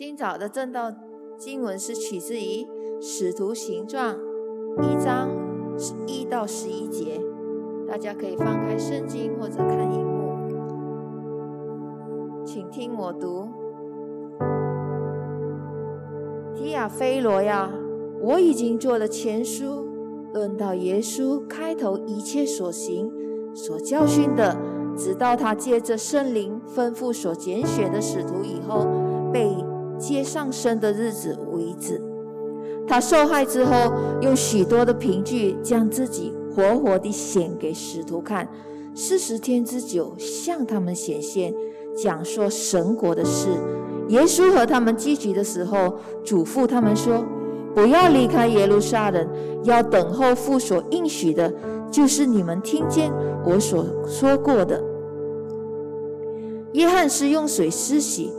今早的正道经文是取自于《使徒行传》一章一到十一节，大家可以翻开圣经或者看荧幕，请听我读。提亚菲罗呀，我已经做了前书，论到耶稣开头一切所行、所教训的，直到他借着圣灵吩咐所拣选的使徒以后，被接上身的日子为止。他受害之后，用许多的凭据将自己活活地显给使徒看，四十天之久向他们显现，讲说神国的事。耶稣和他们聚集的时候，嘱咐他们说：“不要离开耶路撒冷，要等候父所应许的，就是你们听见我所说过的。”约翰是用水施洗，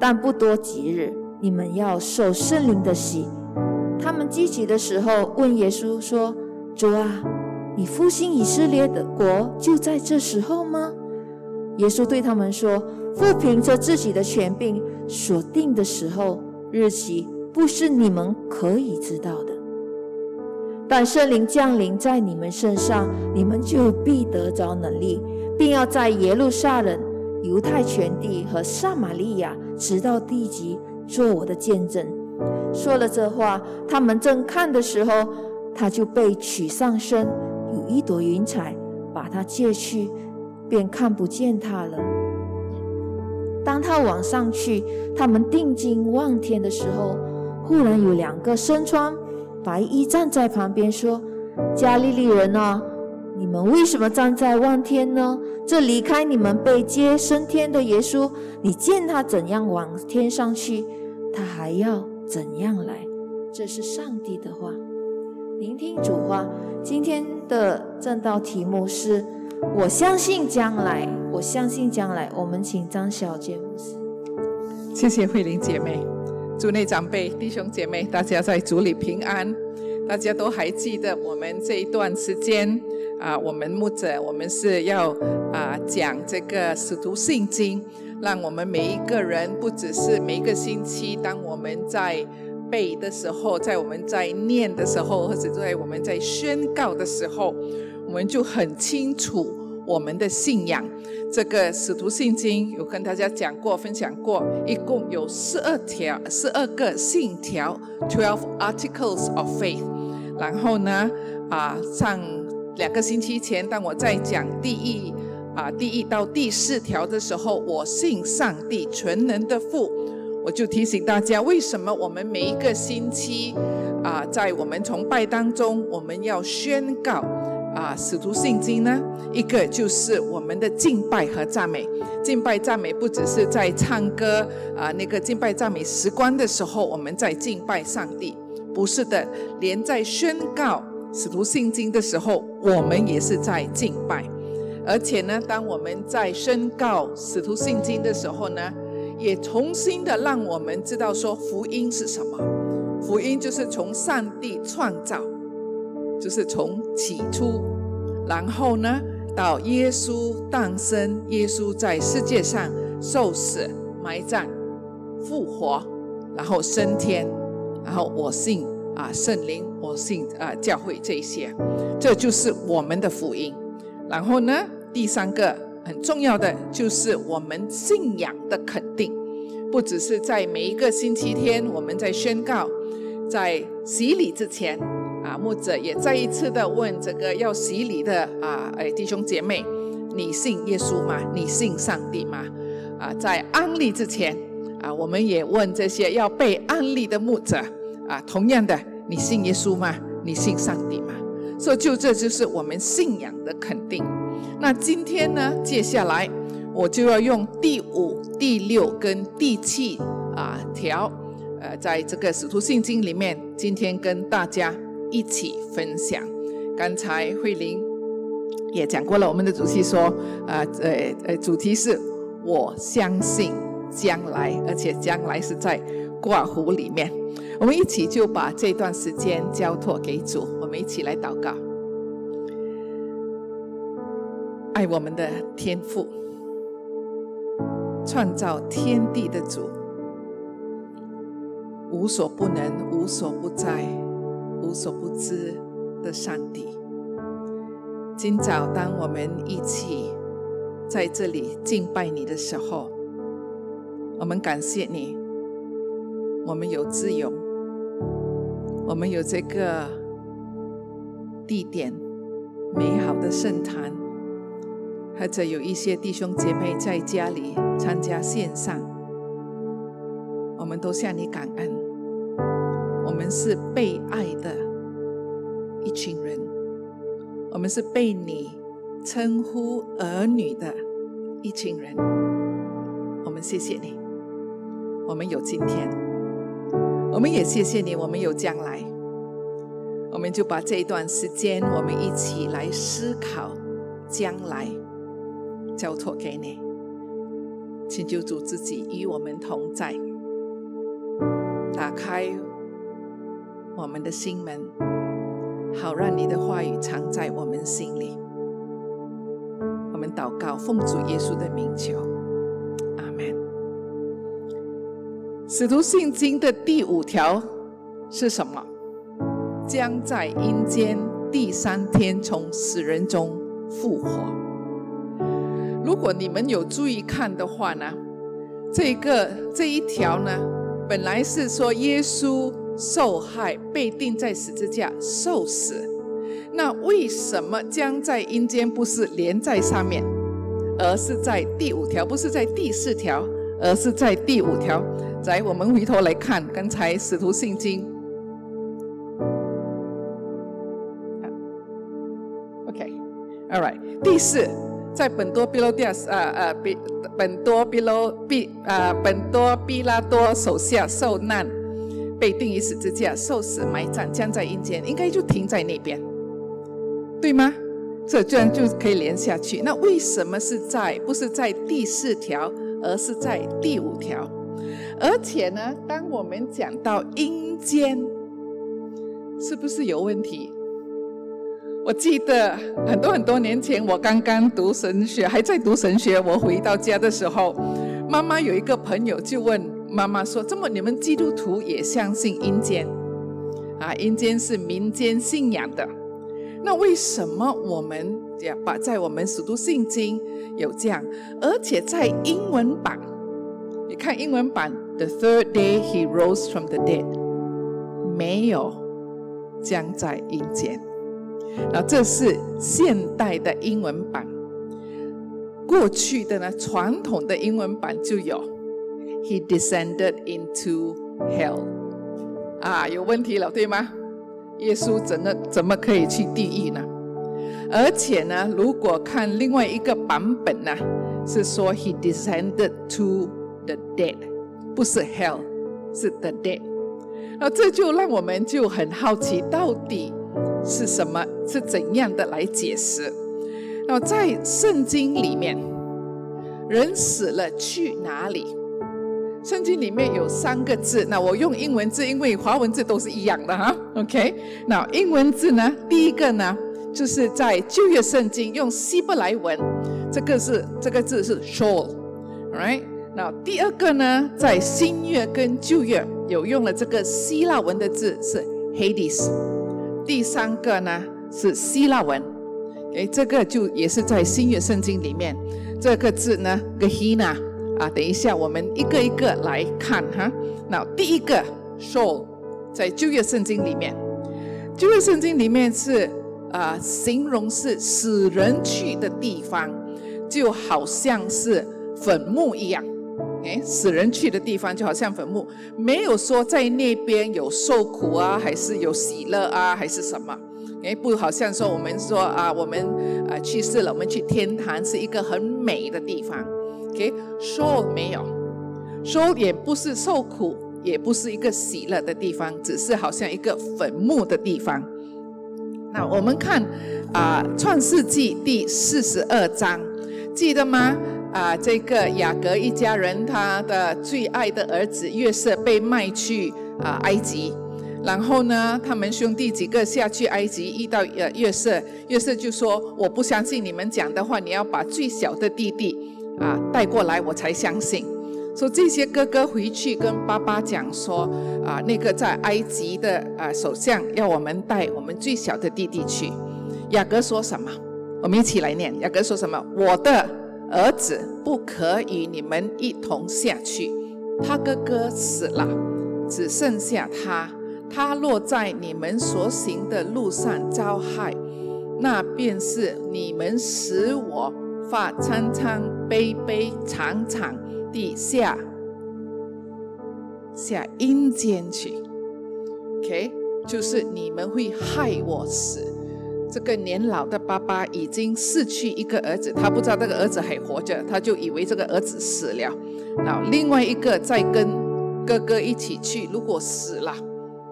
但不多几日，你们要受圣灵的洗。他们聚集的时候，问耶稣说：“主啊，你复兴以色列的国就在这时候吗？”耶稣对他们说：“父凭着自己的权柄。”所定的时候日期不是你们可以知道的，但圣灵降临在你们身上，你们就必得着能力，并要在耶路撒冷、犹太全地和撒玛利亚，直到地极，做我的见证。说了这话，他们正看的时候，他就被取上身，有一朵云彩把他借去，便看不见他了。当他往上去，他们定睛望天的时候，忽然有两个身穿白衣站在旁边，说：“加利利人啊，你们为什么站在望天呢？这离开你们被接升天的耶稣，你见他怎样往天上去，他还要怎样来？”这是上帝的话。聆听主话。今天的正道题目是。我相信将来，我相信将来。我们请张小姐牧师。谢谢慧玲姐妹，主内长辈、弟兄姐妹，大家在主里平安。大家都还记得我们这一段时间啊，我们牧者，我们是要啊讲这个使徒信经，让我们每一个人，不只是每一个星期，当我们在背的时候，在我们在念的时候，或者在我们在宣告的时候。我们就很清楚我们的信仰。这个使徒信经有跟大家讲过、分享过，一共有十二条、十二个信条 （twelve articles of faith）。然后呢，啊，上两个星期前，当我在讲第一啊第一到第四条的时候，我信上帝全能的父，我就提醒大家，为什么我们每一个星期啊，在我们崇拜当中，我们要宣告。啊，使徒信经呢，一个就是我们的敬拜和赞美。敬拜赞美不只是在唱歌啊，那个敬拜赞美时光的时候，我们在敬拜上帝，不是的，连在宣告使徒信经的时候，我们也是在敬拜。而且呢，当我们在宣告使徒信经的时候呢，也重新的让我们知道说福音是什么。福音就是从上帝创造。就是从起初，然后呢，到耶稣诞生，耶稣在世界上受死、埋葬、复活，然后升天，然后我信啊圣灵，我信啊教会这些，这就是我们的福音。然后呢，第三个很重要的就是我们信仰的肯定，不只是在每一个星期天我们在宣告，在洗礼之前。啊，牧者也再一次的问这个要洗礼的啊，哎，弟兄姐妹，你信耶稣吗？你信上帝吗？啊，在安利之前啊，我们也问这些要被安利的牧者啊，同样的，你信耶稣吗？你信上帝吗？所以，就这就是我们信仰的肯定。那今天呢，接下来我就要用第五、第六跟第七啊条，呃，在这个使徒信经里面，今天跟大家。一起分享。刚才慧玲也讲过了，我们的主题说，啊，呃呃，主题是我相信将来，而且将来是在挂湖里面。我们一起就把这段时间交托给主，我们一起来祷告。爱我们的天父，创造天地的主，无所不能、无所不在、无所不知的上帝。今早，当我们一起在这里敬拜你的时候，我们感谢你，我们有自由，我们有这个地点，美好的圣坛，或者有一些弟兄姐妹在家里参加线上，我们都向你感恩。我们是被爱的一群人，我们是被你称呼儿女的一群人。我们谢谢你，我们有今天，我们也谢谢你，我们有将来。我们就把这一段时间，我们一起来思考将来，交托给你，请求主自己与我们同在，打开我们的心门，好让你的话语藏在我们心里。我们祷告，奉主耶稣的名求，使徒信经的第五条是什么？将在阴间第三天从死人中复活。如果你们有注意看的话呢，这个这一条呢，本来是说耶稣受害被钉在十字架受死，那为什么将在阴间不是连在上面，而是在第五条，不是在第四条，而是在第五条？来，我们回头来看刚才使徒信经。OK，All right，第四，在本多比罗迪亚斯啊啊比本多比罗比啊本多比拉多手下受难，被钉于十字架，受死埋葬，将在阴间，应该就停在那边，对吗？这这样就可以连下去。那为什么是在不是在第四条，而是在第五条？而且呢，当我们讲到阴间，是不是有问题？我记得很多很多年前，我刚刚读神学，还在读神学。我回到家的时候，妈妈有一个朋友就问妈妈说：“这么你们基督徒也相信阴间？啊，阴间是民间信仰的。那为什么我们这样把在我们使徒信经有这样？而且在英文版，你看英文版，The third day he rose from the dead，没有将在阴间。”那这是现代的英文版，过去的呢，传统的英文版就有，He descended into hell，啊，有问题了，对吗？耶稣怎么怎么可以去地狱呢？而且呢，如果看另外一个版本呢，是说 He descended to the dead，不是 hell，是 the dead。那这就让我们就很好奇，到底。是什么？是怎样的来解释？那在圣经里面，人死了去哪里？圣经里面有三个字，那我用英文字，因为华文字都是一样的哈。OK，那英文字呢？第一个呢，就是在旧约圣经用希伯来文，这个是这个字是 Sheol，right？那第二个呢，在新约跟旧约有用了这个希腊文的字是 Hades。第三个呢是希腊文，诶，这个就也是在新约圣经里面，这个字呢 Gehenna 啊，等一下我们一个一个来看哈。那第一个 Sheol 在旧约圣经里面，旧约圣经里面是啊，形容是死人去的地方，就好像是坟墓一样。哎，死人去的地方就好像坟墓，没有说在那边有受苦啊，还是有喜乐啊，还是什么？哎，不好像说我们说啊，我们啊去世了，我们去天堂是一个很美的地方。OK，说没有，说也不是受苦，也不是一个喜乐的地方，只是好像一个坟墓的地方。那我们看啊，《创世纪》第四十二章，记得吗？啊，这个雅各一家人，他的最爱的儿子约瑟被卖去啊埃及，然后呢，他们兄弟几个下去埃及遇到呃约瑟，约瑟就说：“我不相信你们讲的话，你要把最小的弟弟啊带过来，我才相信。”说这些哥哥回去跟爸爸讲说啊，那个在埃及的啊首相要我们带我们最小的弟弟去。雅各说什么？我们一起来念。雅各说什么？我的儿子不可与你们一同下去，他哥哥死了，只剩下他。他落在你们所行的路上遭害，那便是你们使我发苍苍、悲悲长长地下下阴间去。OK，就是你们会害我死。这个年老的爸爸已经失去一个儿子，他不知道这个儿子还活着，他就以为这个儿子死了。然后另外一个再跟哥哥一起去，如果死了。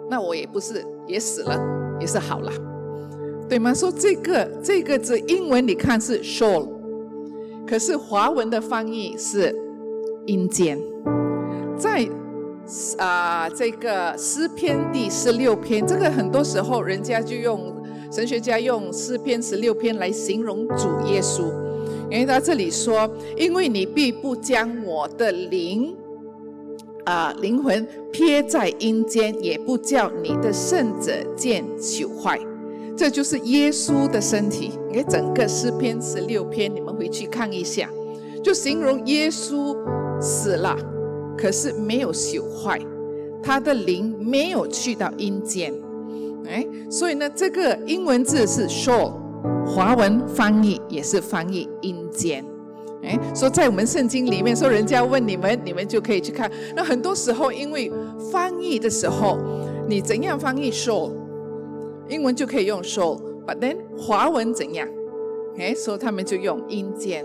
那我也不是也死了，也是好了，对吗？说这个这个字英文你看是 “shoul”，可是华文的翻译是阴间。在啊这个诗篇第十六篇，这个很多时候人家就用神学家用诗篇十六篇来形容主耶稣，因为他这里说，因为你必不将我的灵。啊，灵魂撇在阴间，也不叫你的圣者见朽坏。这就是耶稣的身体。你看整个诗篇十六篇，你们回去看一下，就形容耶稣死了，可是没有朽坏，他的灵没有去到阴间。哎，所以呢，这个英文字是 soul，华文翻译也是翻译阴间。哎，说在我们圣经里面，说人家问你们，你们就可以去看。那很多时候，因为翻译的时候，你怎样翻译 soul，英文就可以用 soul，but then 华文怎样？哎，所以他们就用阴间。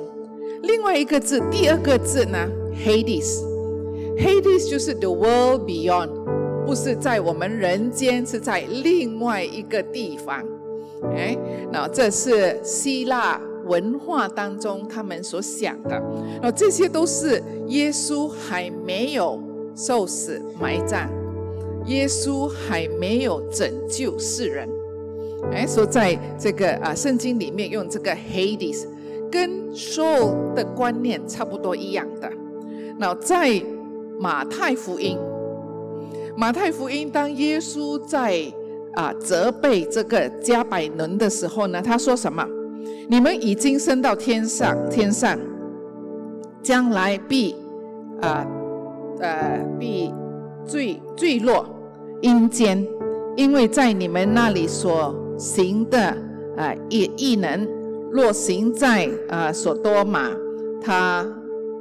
另外一个字，第二个字呢，Hades，Hades 就是 the world beyond，不是在我们人间，是在另外一个地方。哎，那这是希腊。文化当中，他们所想的，那这些都是耶稣还没有受死埋葬，耶稣还没有拯救世人。哎，说在这个啊圣经里面用这个 Hades，跟 soul 的观念差不多一样的。那在马太福音，马太福音当耶稣在啊责备这个加百伦的时候呢，他说什么？你们已经升到天上，天上将来必啊呃必坠坠落阴间，因为在你们那里所行的啊异异能，若行在啊所多玛，他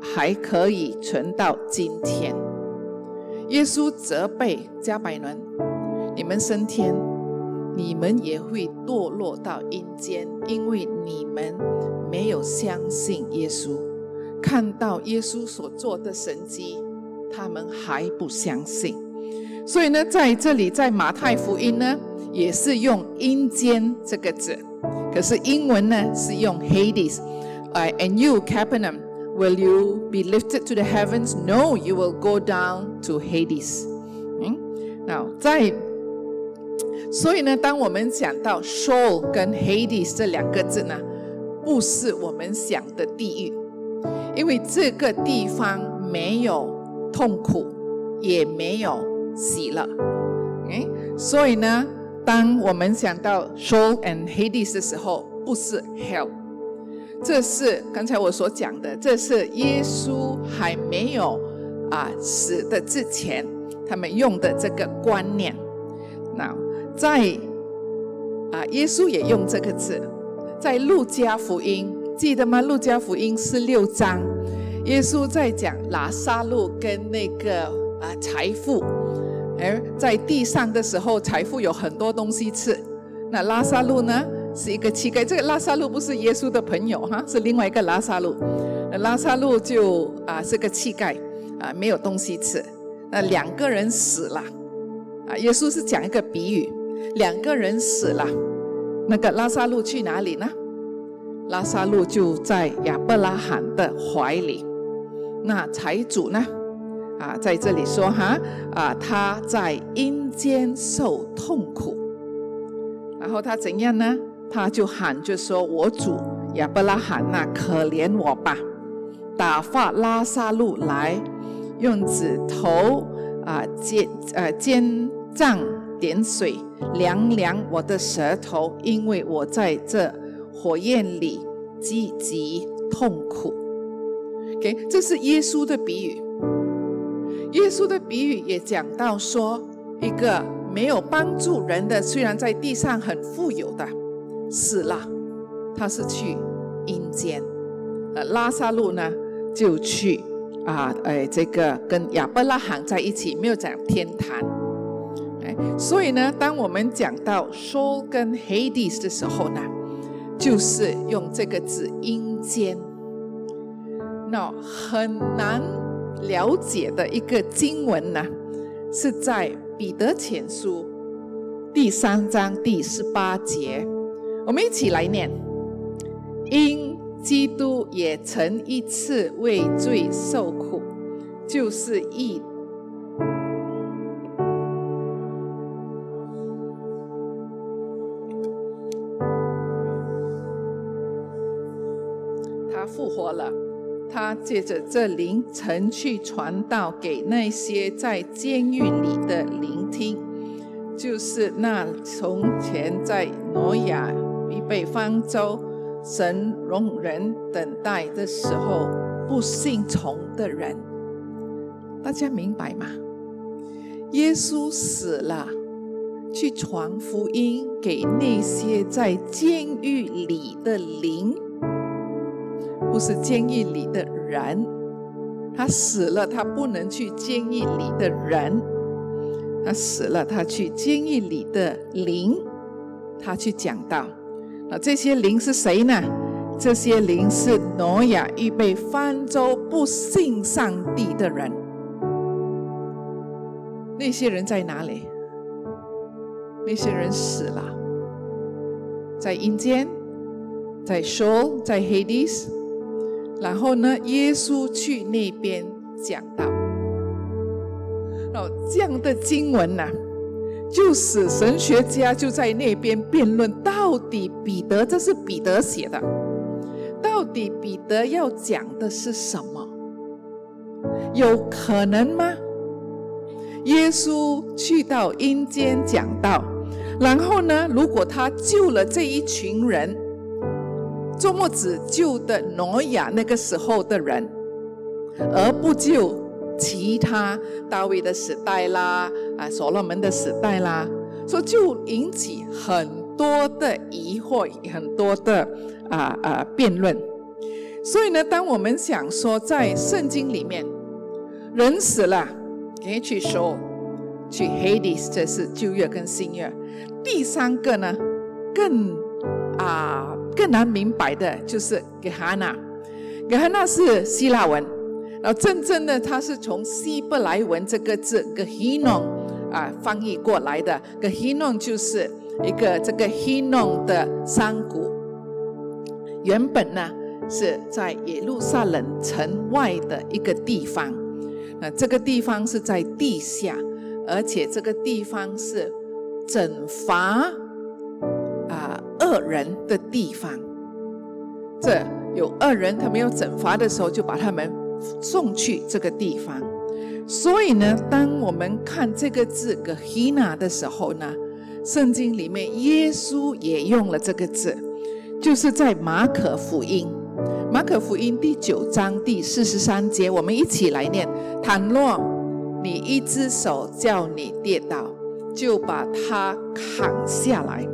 还可以存到今天。耶稣责备加百伦，你们升天。你们也会堕落到阴间，因为你们没有相信耶稣，看到耶稣所做的神迹，他们还不相信。所以呢，在这里，在马太福音呢，也是用阴间这个字，可是英文呢是用 Hades。哎，And you, Capernaum, will you be lifted to the heavens? No, you will go down to Hades. 嗯，Now 在。所以呢，当我们讲到 soul 跟 Hades 这两个字呢，不是我们想的地狱，因为这个地方没有痛苦，也没有喜乐。哎，所以呢，当我们想到 soul and Hades 的时候，不是 hell，这是刚才我所讲的，这是耶稣还没有啊死的之前，他们用的这个观念。那在啊，耶稣也用这个字，在路加福音记得吗？路加福音是六章，耶稣在讲拿撒路跟那个啊财富，而在地上的时候，财富有很多东西吃。那拉萨路呢，是一个乞丐。这个拉萨路不是耶稣的朋友哈，是另外一个拉萨路。那拉萨路就啊是个乞丐啊，没有东西吃。那两个人死了啊，耶稣是讲一个比喻。两个人死了，那个拉萨路去哪里呢？拉萨路就在亚伯拉罕的怀里。那财主呢？啊，在这里说哈啊，他在阴间受痛苦。然后他怎样呢？他就喊就说：“我主亚伯拉罕呐，可怜我吧，打发拉萨路来，用指头啊尖呃尖杖点水，凉凉我的舌头，因为我在这火焰里积极痛苦。OK，这是耶稣的比喻。耶稣的比喻也讲到说，一个没有帮助人的，虽然在地上很富有的死了，他是去阴间。呃，拉萨路呢就去啊，哎，这个跟亚伯拉罕在一起，没有讲天堂。哎，所以呢，当我们讲到 Soul 跟 Hades 的时候呢，就是用这个字阴间。那很难了解的一个经文呢，是在彼得前书第三章第十八节，我们一起来念：因基督也曾一次为罪受苦，就是一。借着这灵曾去传道给那些在监狱里的聆听，就是那从前在挪亚预备方舟、神容人等待的时候不信从的人。大家明白吗？耶稣死了，去传福音给那些在监狱里的灵。不是监狱里的人，他死了，他不能去监狱里的人，他死了，他去监狱里的灵，他去讲道。那这些灵是谁呢？这些灵是挪亚预备方舟不信上帝的人。那些人在哪里？那些人死了，在阴间，在 s h o 在 Hades。然后呢，耶稣去那边讲道。哦，这样的经文呐，就使神学家就在那边辩论：到底彼得这是彼得写的，到底彼得要讲的是什么？有可能吗？耶稣去到阴间讲道，然后呢，如果他救了这一群人？周末只救的挪亚那个时候的人，而不救其他大卫的时代啦，啊，所罗门的时代啦，说就引起很多的疑惑，很多的啊啊辩论。所以呢，当我们想说在圣经里面，人死了可以去说去 Hades，这是旧约跟新约。第三个呢，更啊。更难明白的就是给哈娜，给哈娜是希腊文，然后真正的它是从希伯来文这个字 “gehinon” 啊翻译过来的，“gehinon” 就是一个这个 “hinon” 的山谷，原本呢是在耶路撒冷城外的一个地方，那这个地方是在地下，而且这个地方是整罚。恶人的地方，这有恶人，他没有惩罚的时候，就把他们送去这个地方。所以呢，当我们看这个字 “Gehenna” 的时候呢，圣经里面耶稣也用了这个字，就是在马可福音，马可福音第九章第四十三节，我们一起来念：倘若你一只手叫你跌倒，就把它砍下来。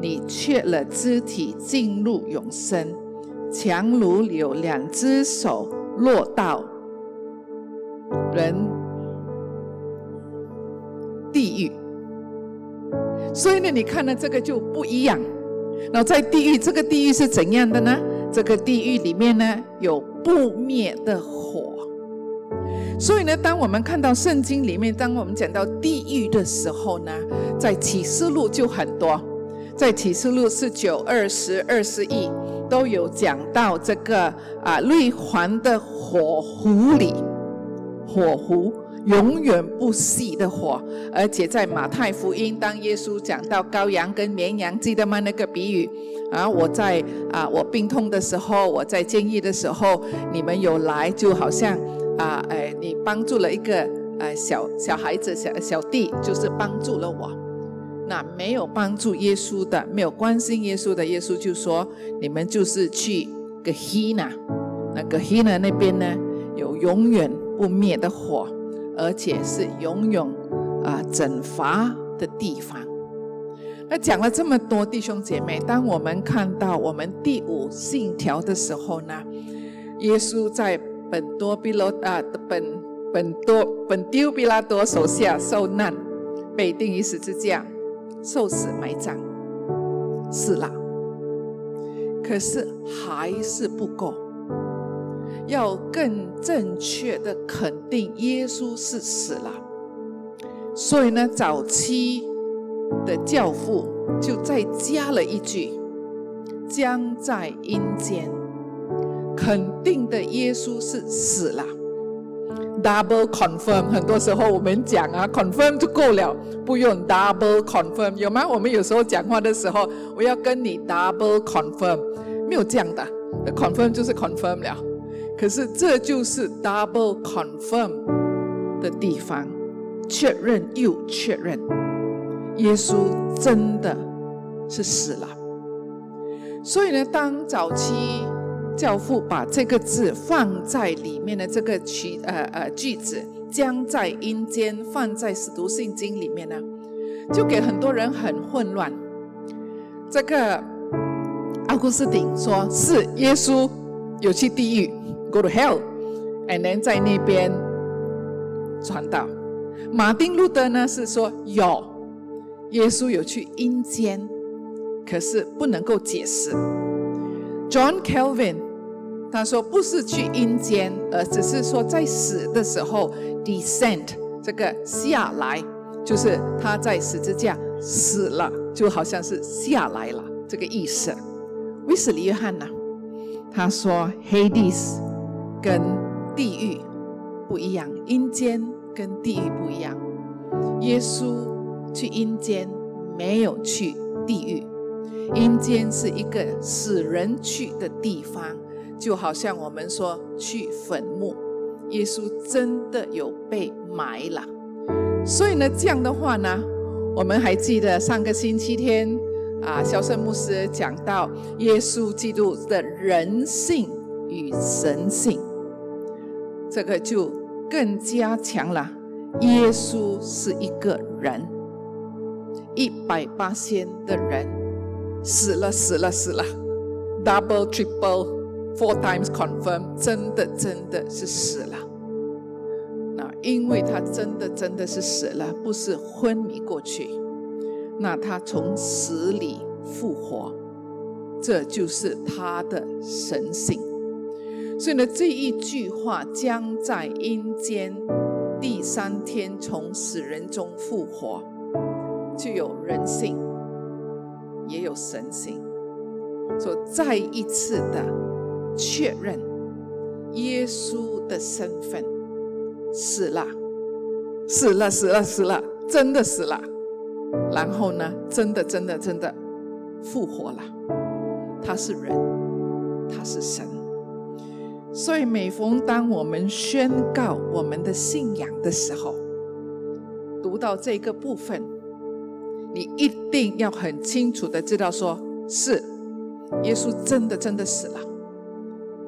你缺了肢体进入永生，强如有两只手落到人地狱。所以呢，你看呢，这个就不一样。那在地狱，这个地狱是怎样的呢？这个地狱里面呢，有不灭的火。所以呢，当我们看到圣经里面，当我们讲到地狱的时候呢，在启示录就很多。在启示录十九、二十二十一都有讲到这个啊，绿环的火湖里，火湖永远不熄的火，而且在马太福音，当耶稣讲到羔羊跟绵羊，记得吗？那个比喻啊，我在啊，我病痛的时候，我在监狱的时候，你们有来，就好像啊，哎，你帮助了一个呃小小孩子小小弟，就是帮助了我。那没有帮助耶稣的，没有关心耶稣的，耶稣就说：你们就是去个希那，那个希那那边呢，有永远不灭的火，而且是永远啊惩罚的地方。那讲了这么多，弟兄姐妹，当我们看到我们第五信条的时候呢，耶稣在本多比罗啊本本多本丢比拉多手下受难，被钉于十字架。受死埋葬，死了。可是还是不够，要更正确的肯定耶稣是死了。所以呢，早期的教父就再加了一句：“将在阴间。”肯定的耶稣是死了。Double confirm，很多时候我们讲啊，confirm 就够了，不用 double confirm，有吗？我们有时候讲话的时候，我要跟你 double confirm，没有这样的，confirm 就是 confirm 了。可是这就是 double confirm 的地方，确认又确认，耶稣真的是死了。所以呢，当早期。教父把这个字放在里面的这个句呃呃句子，将在阴间放在使徒信经里面呢，就给很多人很混乱。这个奥古斯丁说是耶稣有去地狱，go to hell，and then 在那边传道。马丁路德呢是说有耶稣有去阴间，可是不能够解释。John Calvin。他说：“不是去阴间，而只是说在死的时候，descend 这个下来，就是他在十字架死了，就好像是下来了这个意思。”威斯利约翰呢？他说：“Hades 跟地狱不一样，阴间跟地狱不一样。耶稣去阴间，没有去地狱。阴间是一个死人去的地方。”就好像我们说去坟墓，耶稣真的有被埋了。所以呢，这样的话呢，我们还记得上个星期天啊，肖圣牧师讲到耶稣基督的人性与神性，这个就更加强了。耶稣是一个人，一百八千的人死了，死了，死了，double triple。Four times confirm，真的真的是死了。那因为他真的真的是死了，不是昏迷过去。那他从死里复活，这就是他的神性。所以呢，这一句话将在阴间第三天从死人中复活，就有人性，也有神性，所再一次的。确认耶稣的身份，死了，死了，死了，死了，真的死了。然后呢，真的，真的，真的复活了。他是人，他是神。所以每逢当我们宣告我们的信仰的时候，读到这个部分，你一定要很清楚的知道，说是耶稣真的，真的死了。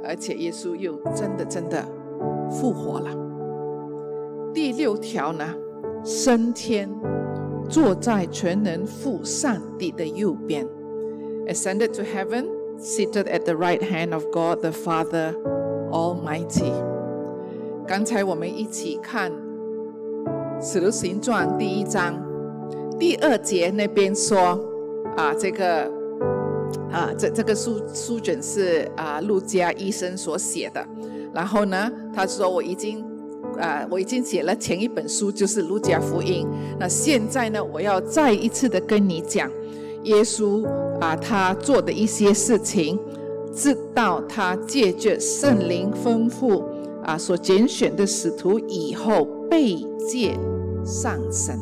而且耶稣又真的真的复活了。第六条呢，升天，坐在全能父上帝的右边，ascended to heaven, seated at the right hand of God the Father Almighty。刚才我们一起看《使徒行传》第一章第二节那边说啊，这个。啊，这这个书书卷是啊，陆家医生所写的。然后呢，他说我已经啊，我已经写了前一本书，就是《路加福音》。那现在呢，我要再一次的跟你讲，耶稣啊，他做的一些事情，直到他借着圣灵吩咐啊，所拣选的使徒以后被借上神。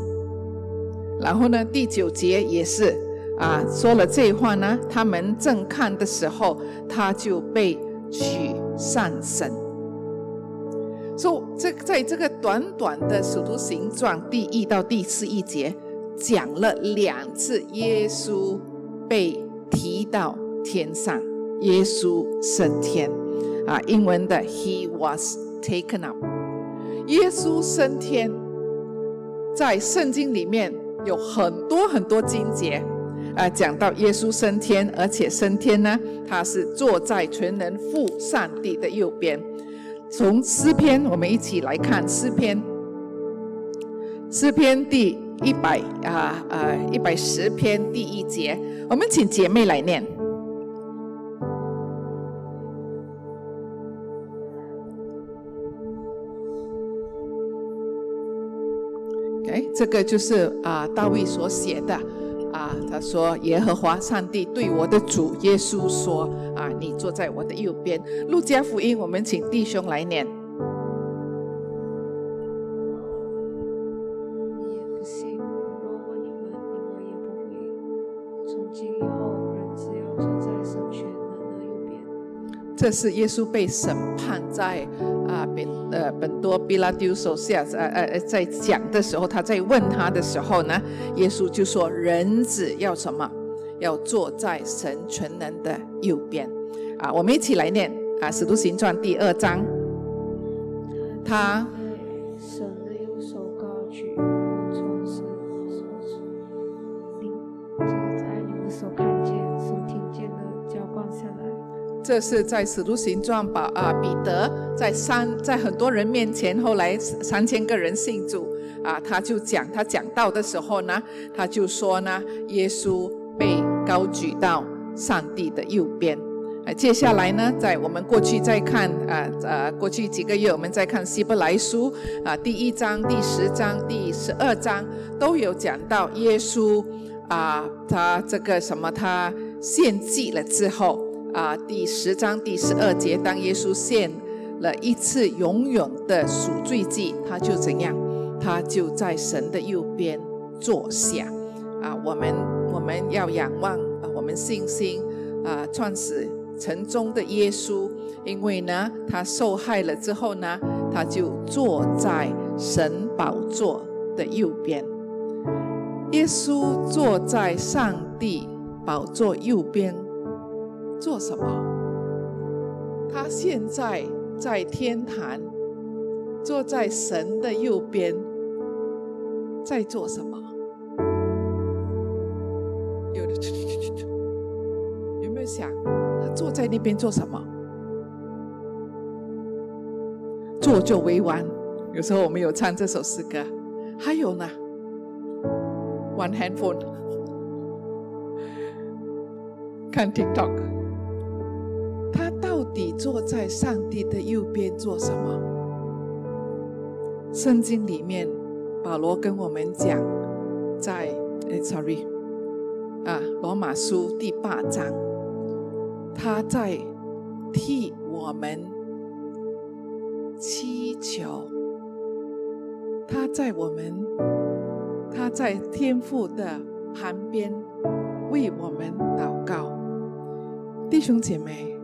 然后呢，第九节也是。啊，说了这话呢，他们正看的时候，他就被取上神。所以这在这个短短的使徒行传第一到第四一节，讲了两次耶稣被提到天上，耶稣升天啊，英文的 He was taken up，耶稣升天，在圣经里面有很多很多经节。啊，讲到耶稣升天，而且升天呢，他是坐在全能父上帝的右边。从诗篇，我们一起来看诗篇，诗篇第一百啊呃一百十篇第一节，我们请姐妹来念。哎，这个就是啊大卫所写的。啊，他说：“耶和华上帝对我的主耶稣说：啊，你坐在我的右边。”路加福音，我们请弟兄来念。这是耶稣被审判在。啊，本呃本多比拉丢手下，呃呃在讲的时候，他在问他的时候呢，耶稣就说：“人子要什么？要坐在神全能的右边。”啊，我们一起来念啊，《使徒行传》第二章，他。是在使徒行传把啊彼得在三在很多人面前，后来三千个人信主啊，他就讲他讲到的时候呢，他就说呢，耶稣被高举到上帝的右边。啊，接下来呢，在我们过去再看啊呃过去几个月我们再看希伯来书啊第一章、第十章、第十二章都有讲到耶稣啊他这个什么他献祭了之后。啊，第十章第十二节，当耶稣献了一次永远的赎罪祭，他就怎样？他就在神的右边坐下。啊，我们我们要仰望啊，我们信心啊，创始成终的耶稣，因为呢，他受害了之后呢，他就坐在神宝座的右边。耶稣坐在上帝宝座右边。做什么？他现在在天坛，坐在神的右边，在做什么？有的，有没有想他坐在那边做什么？做就为完。有时候我们有唱这首诗歌，还有呢玩 handphone，看 TikTok。到底坐在上帝的右边做什么？圣经里面，保罗跟我们讲，在哎，sorry，啊，罗马书第八章，他在替我们祈求，他在我们，他在天父的旁边为我们祷告，弟兄姐妹。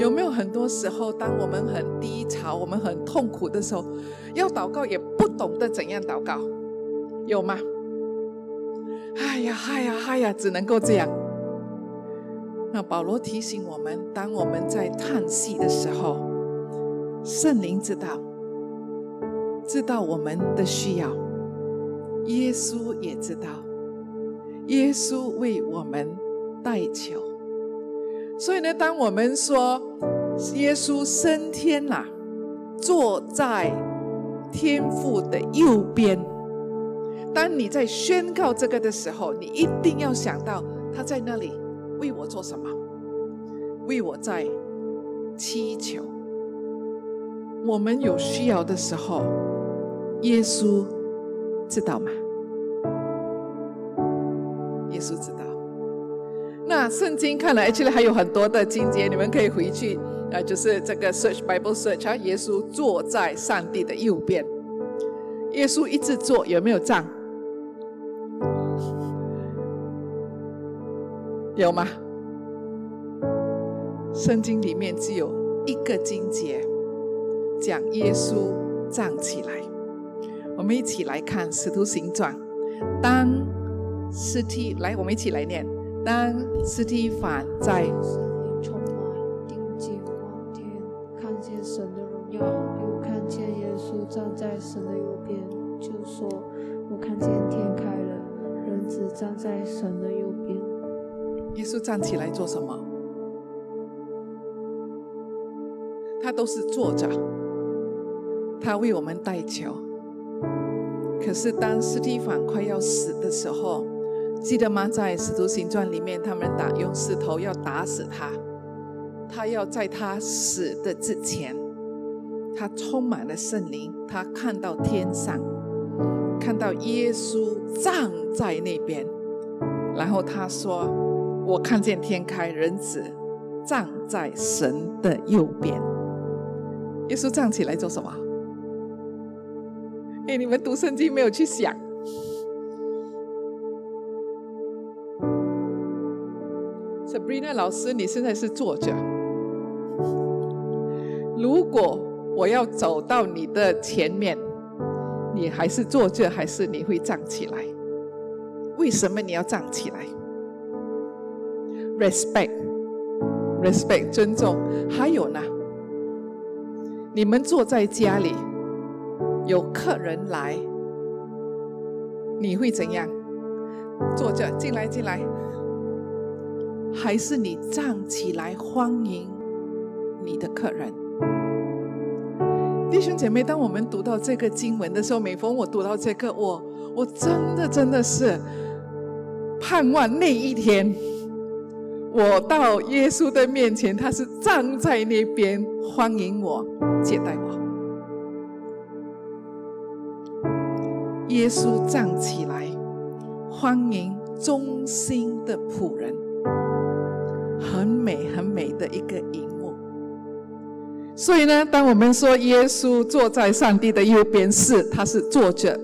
有没有很多时候，当我们很低潮、我们很痛苦的时候，要祷告也不懂得怎样祷告，有吗？哎呀，嗨呀，嗨呀，只能够这样。那保罗提醒我们，当我们在叹息的时候，圣灵知道，知道我们的需要，耶稣也知道，耶稣为我们代求。所以呢，当我们说耶稣升天啦，坐在天父的右边，当你在宣告这个的时候，你一定要想到他在那里为我做什么，为我在祈求。我们有需要的时候，耶稣知道吗？耶稣知道。那圣经看来其实还有很多的经节，你们可以回去啊，就是这个 search Bible search 啊，耶稣坐在上帝的右边，耶稣一直坐，有没有站？有吗？圣经里面只有一个经节，讲耶稣站起来。我们一起来看《使徒行传》。当斯提来，我们一起来念。当斯蒂凡在圣灵充满，定睛望天，看见神的荣耀，又看见耶稣站在神的右边，就说：“我看见天开了，人子站在神的右边。”耶稣站起来做什么？他都是坐着，他为我们代求。可是当斯蒂凡快要死的时候，记得吗？在《使徒行传》里面，他们打用石头要打死他，他要在他死的之前，他充满了圣灵，他看到天上，看到耶稣站在那边，然后他说：“我看见天开，人子站在神的右边。”耶稣站起来做什么？哎，你们读圣经没有去想 rina 老师，你现在是坐着。如果我要走到你的前面，你还是坐着，还是你会站起来？为什么你要站起来？Respect，respect，尊重。还有呢？你们坐在家里。有客人来，你会怎样？坐着进来进来，还是你站起来欢迎你的客人？弟兄姐妹，当我们读到这个经文的时候，每逢我读到这个，我我真的真的是盼望那一天，我到耶稣的面前，他是站在那边欢迎我、接待我。耶稣站起来，欢迎忠心的仆人，很美很美的一个荧幕。所以呢，当我们说耶稣坐在上帝的右边，是他是坐着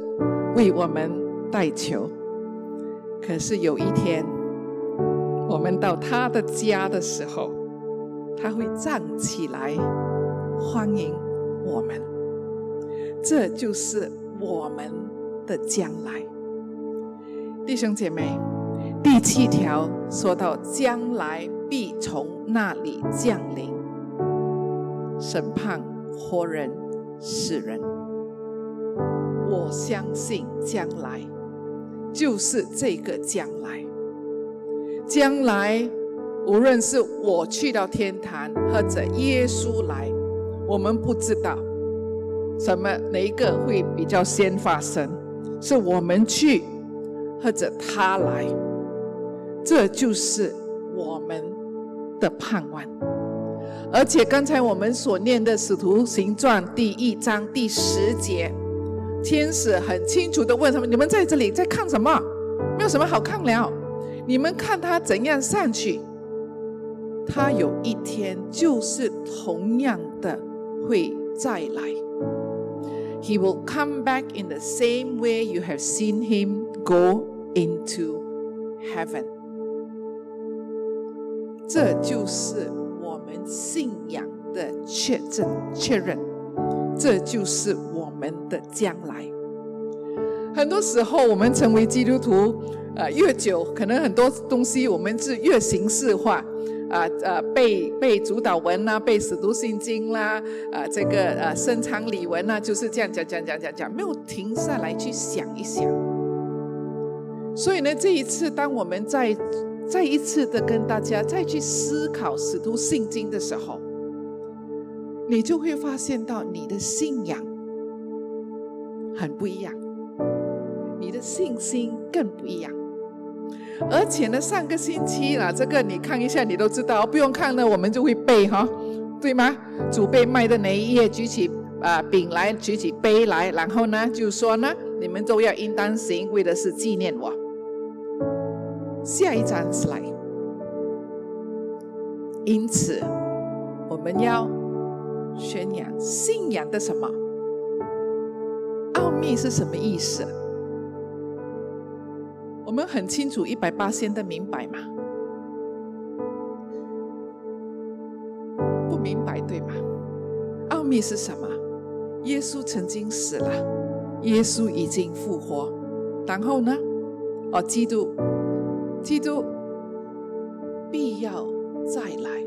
为我们代求。可是有一天，我们到他的家的时候，他会站起来欢迎我们。这就是我们。的将来，弟兄姐妹，第七条说到将来必从那里降临，审判活人死人。我相信将来就是这个将来，将来无论是我去到天堂，或者耶稣来，我们不知道什么哪一个会比较先发生。是我们去，或者他来，这就是我们的盼望。而且刚才我们所念的《使徒行传》第一章第十节，天使很清楚的问他们：“你们在这里在看什么？没有什么好看了。你们看他怎样上去，他有一天就是同样的会再来。” He will come back in the same way you have seen him go into heaven。这就是我们信仰的确证、确认，这就是我们的将来。很多时候，我们成为基督徒，呃，越久，可能很多东西我们是越形式化。啊呃，背背主导文呐，背使徒信经啦，啊，这个呃，深藏礼文呐，就是这样讲讲讲讲讲，没有停下来去想一想。所以呢，这一次当我们在再一次的跟大家再去思考使徒信经的时候，你就会发现到你的信仰很不一样，你的信心更不一样。而且呢，上个星期啊，这个你看一下，你都知道，不用看呢，我们就会背哈，对吗？主被卖的那一页，举起啊饼来，举起杯来，然后呢，就说呢，你们都要应当行，为的是纪念我。下一张来，因此我们要宣扬信仰的什么奥秘是什么意思？我们很清楚一百八先的明白吗？不明白对吗？奥秘是什么？耶稣曾经死了，耶稣已经复活，然后呢？哦，基督，基督必要再来，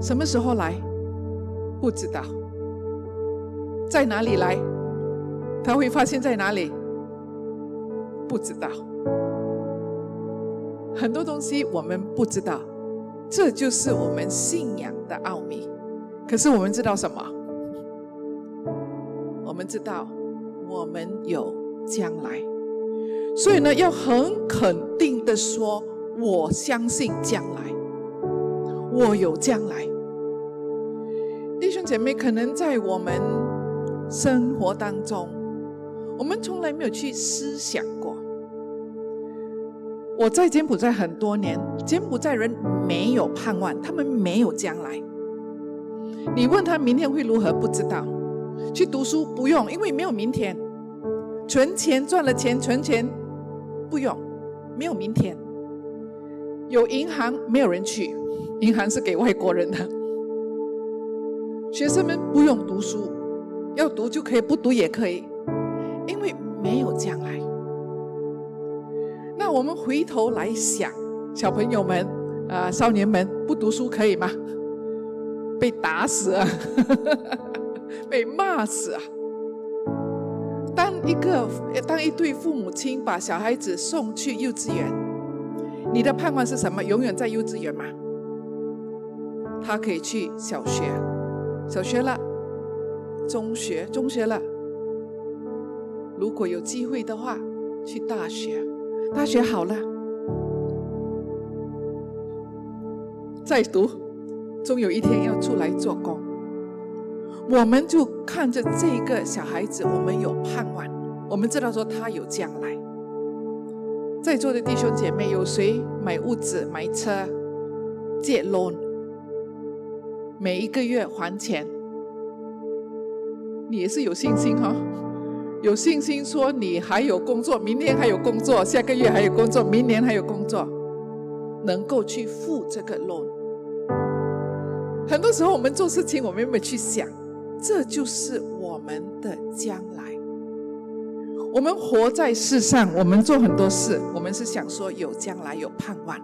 什么时候来？不知道，在哪里来？他会发现在哪里？不知道，很多东西我们不知道，这就是我们信仰的奥秘。可是我们知道什么？我们知道我们有将来，所以呢，要很肯定的说，我相信将来，我有将来。弟兄姐妹，可能在我们生活当中，我们从来没有去思想过。我在柬埔寨很多年，柬埔寨人没有盼望，他们没有将来。你问他明天会如何？不知道。去读书不用，因为没有明天。存钱赚了钱，存钱不用，没有明天。有银行没有人去，银行是给外国人的。学生们不用读书，要读就可以，不读也可以，因为没有将来。那我们回头来想，小朋友们啊，少年们不读书可以吗？被打死啊，被骂死啊！一个当一对父母亲把小孩子送去幼稚园，你的盼望是什么？永远在幼稚园吗？他可以去小学，小学了，中学，中学了。如果有机会的话，去大学，大学好了，再读。终有一天要出来做工，我们就看着这个小孩子，我们有盼望，我们知道说他有将来。在座的弟兄姐妹，有谁买屋子、买车、借 loan，每一个月还钱？你也是有信心哈，有信心说你还有工作，明天还有工作，下个月还有工作，明年还有工作，能够去付这个 loan。很多时候，我们做事情，我们有没有去想，这就是我们的将来。我们活在世上，我们做很多事，我们是想说有将来，有盼望。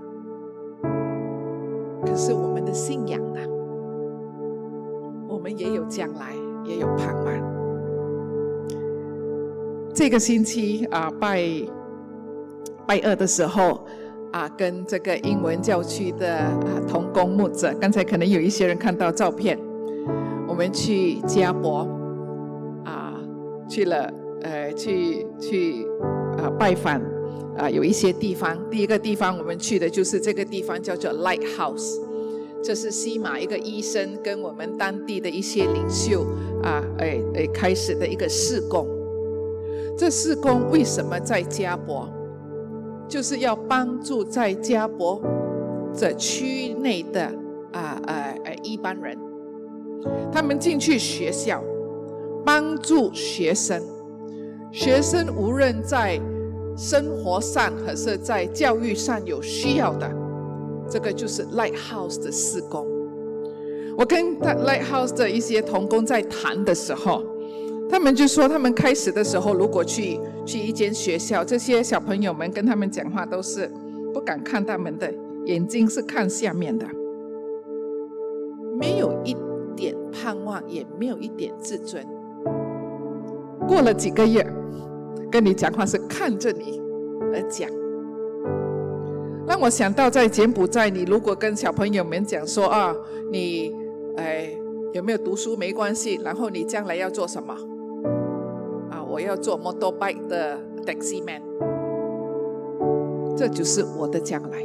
可是我们的信仰呢？我们也有将来，也有盼望。这个星期啊，拜拜二的时候。啊，跟这个英文教区的啊同工牧者，刚才可能有一些人看到照片，我们去加博啊，去了呃，去去啊拜访啊，有一些地方。第一个地方我们去的就是这个地方，叫做 Lighthouse，这是西马一个医生跟我们当地的一些领袖啊，哎哎开始的一个试工。这试工为什么在加博？就是要帮助在加博这区内的啊呃呃一般人，他们进去学校帮助学生，学生无论在生活上还是在教育上有需要的，这个就是 Lighthouse 的施工。我跟 Lighthouse 的一些同工在谈的时候。他们就说，他们开始的时候，如果去去一间学校，这些小朋友们跟他们讲话都是不敢看他们的眼睛，是看下面的，没有一点盼望，也没有一点自尊。过了几个月，跟你讲话是看着你而讲，让我想到在柬埔寨，你如果跟小朋友们讲说啊，你哎有没有读书没关系，然后你将来要做什么？啊我要做 motorbike 的 taxi man，这就是我的将来。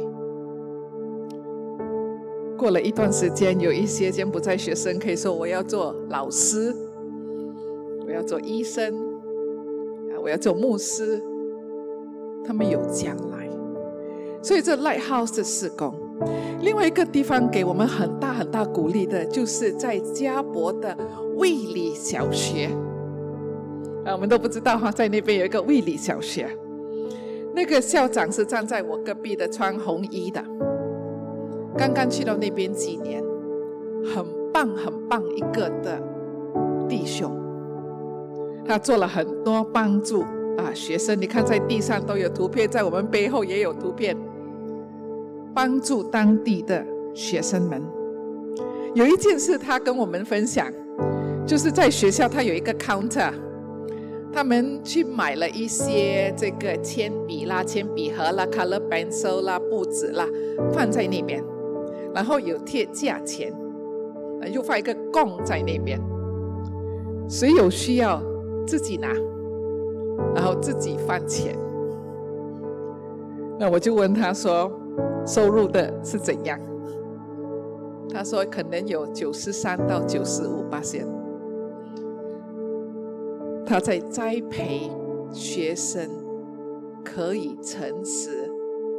过了一段时间，有一些柬埔寨学生可以说我要做老师，要做医生，啊，我要做牧师。他们有将来，所以这 lighthouse 的施工。另外一个地方给我们很大很大鼓励的，就是在加博的卫理小学。啊，我们都不知道哈，在那边有一个卫理小学，那个校长是站在我隔壁的，穿红衣的。刚刚去到那边几年，很棒很棒一个的弟兄，他做了很多帮助啊，学生，你看在地上都有图片，在我们背后也有图片，帮助当地的学生们。有一件事，他跟我们分享，就是在学校他有一个 counter，他们去买了一些这个铅笔啦、铅笔盒啦、color pencil 啦、布纸啦，放在那边，然后有贴价钱，又放一个供在那边，谁有需要？自己拿，然后自己放钱。那我就问他说：“收入的是怎样？”他说：“可能有九十三到九十五八千。”他在栽培学生，可以诚实，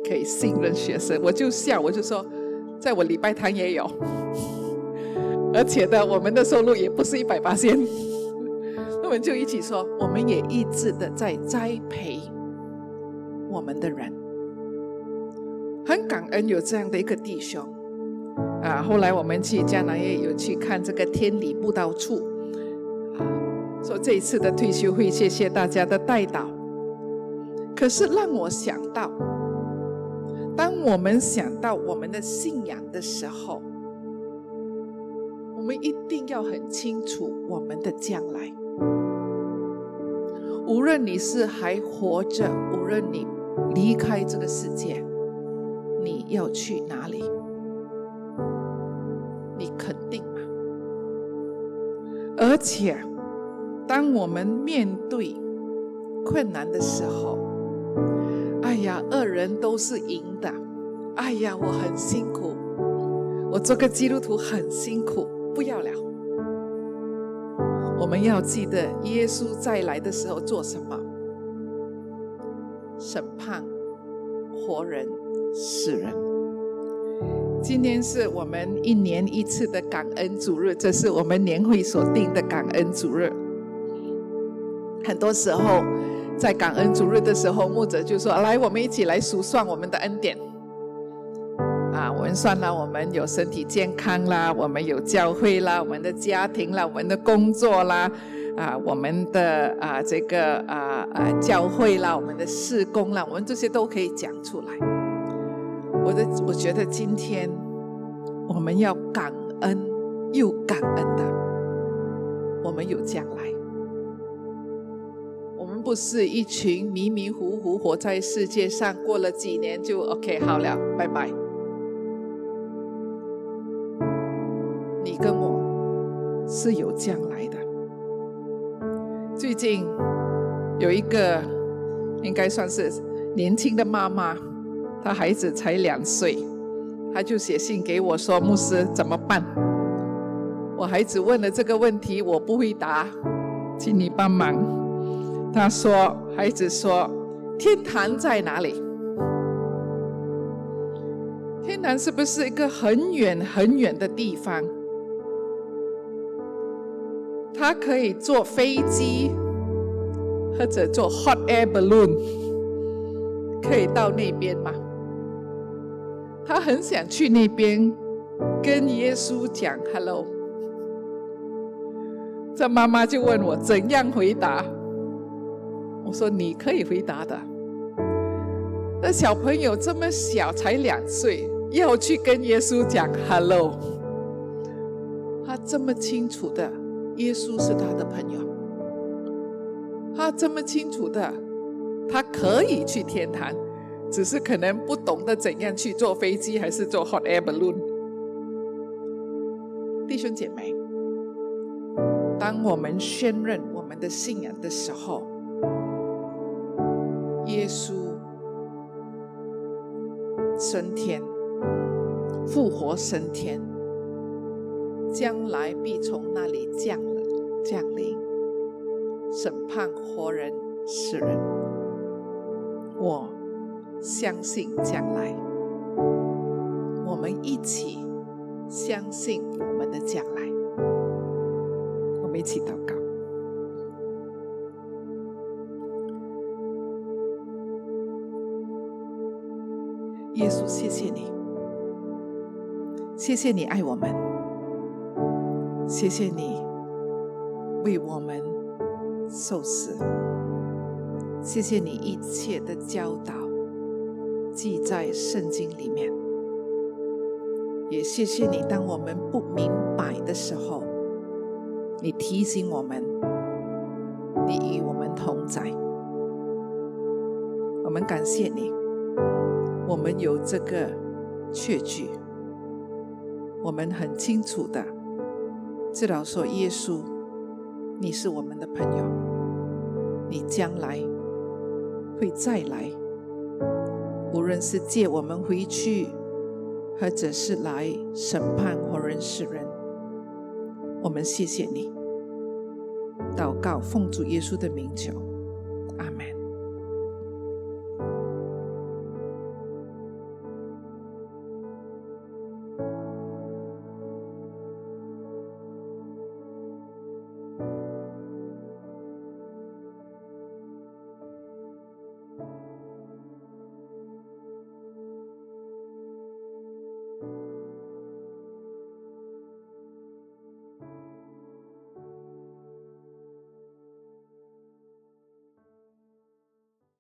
可以信任学生。我就笑，我就说：“在我礼拜堂也有，而且呢，我们的收入也不是一百八千”我们就一起说，我们也一直的在栽培我们的人，很感恩有这样的一个弟兄啊。后来我们去加拿大有去看这个天理布道处啊，说这一次的退休会，谢谢大家的带导。可是让我想到，当我们想到我们的信仰的时候，我们一定要很清楚我们的将来。无论你是还活着，无论你离开这个世界，你要去哪里？你肯定吗？而且，当我们面对困难的时候，哎呀，恶人都是赢的。哎呀，我很辛苦，我做个基督徒很辛苦，不要了。我们要记得，耶稣再来的时候做什么？审判活人、死人。今天是我们一年一次的感恩主日，这是我们年会所定的感恩主日。很多时候，在感恩主日的时候，牧者就说：“来，我们一起来数算我们的恩典。”我们算了，我们有身体健康啦，我们有教会啦，我们的家庭啦，我们的工作啦，啊，我们的啊这个啊啊教会啦，我们的事工啦，我们这些都可以讲出来。我的，我觉得今天我们要感恩又感恩的，我们有将来，我们不是一群迷迷糊糊活在世界上，过了几年就 OK 好了，拜拜。是有将来的。最近有一个应该算是年轻的妈妈，她孩子才两岁，她就写信给我说：“牧师怎么办？我孩子问了这个问题，我不会答，请你帮忙。”他说：“孩子说，天堂在哪里？天堂是不是一个很远很远的地方？”他可以坐飞机，或者坐 hot air balloon，可以到那边吗？他很想去那边跟耶稣讲 hello。这妈妈就问我怎样回答？我说你可以回答的。那小朋友这么小，才两岁，要去跟耶稣讲 hello，他这么清楚的。耶稣是他的朋友，他这么清楚的，他可以去天堂，只是可能不懂得怎样去坐飞机，还是坐 hot air balloon。弟兄姐妹，当我们宣认我们的信仰的时候，耶稣升天，复活升天。将来必从那里降降临，审判活人死人。我相信将来，我们一起相信我们的将来。我们一起祷告，耶稣，谢谢你，谢谢你爱我们。谢谢你为我们受死。谢谢你一切的教导，记在圣经里面。也谢谢你，当我们不明白的时候，你提醒我们，你与我们同在。我们感谢你，我们有这个确据，我们很清楚的知道说，耶稣，你是我们的朋友，你将来会再来，无论是借我们回去。或者是来审判活人世人，我们谢谢你。祷告奉主耶稣的名求，阿门。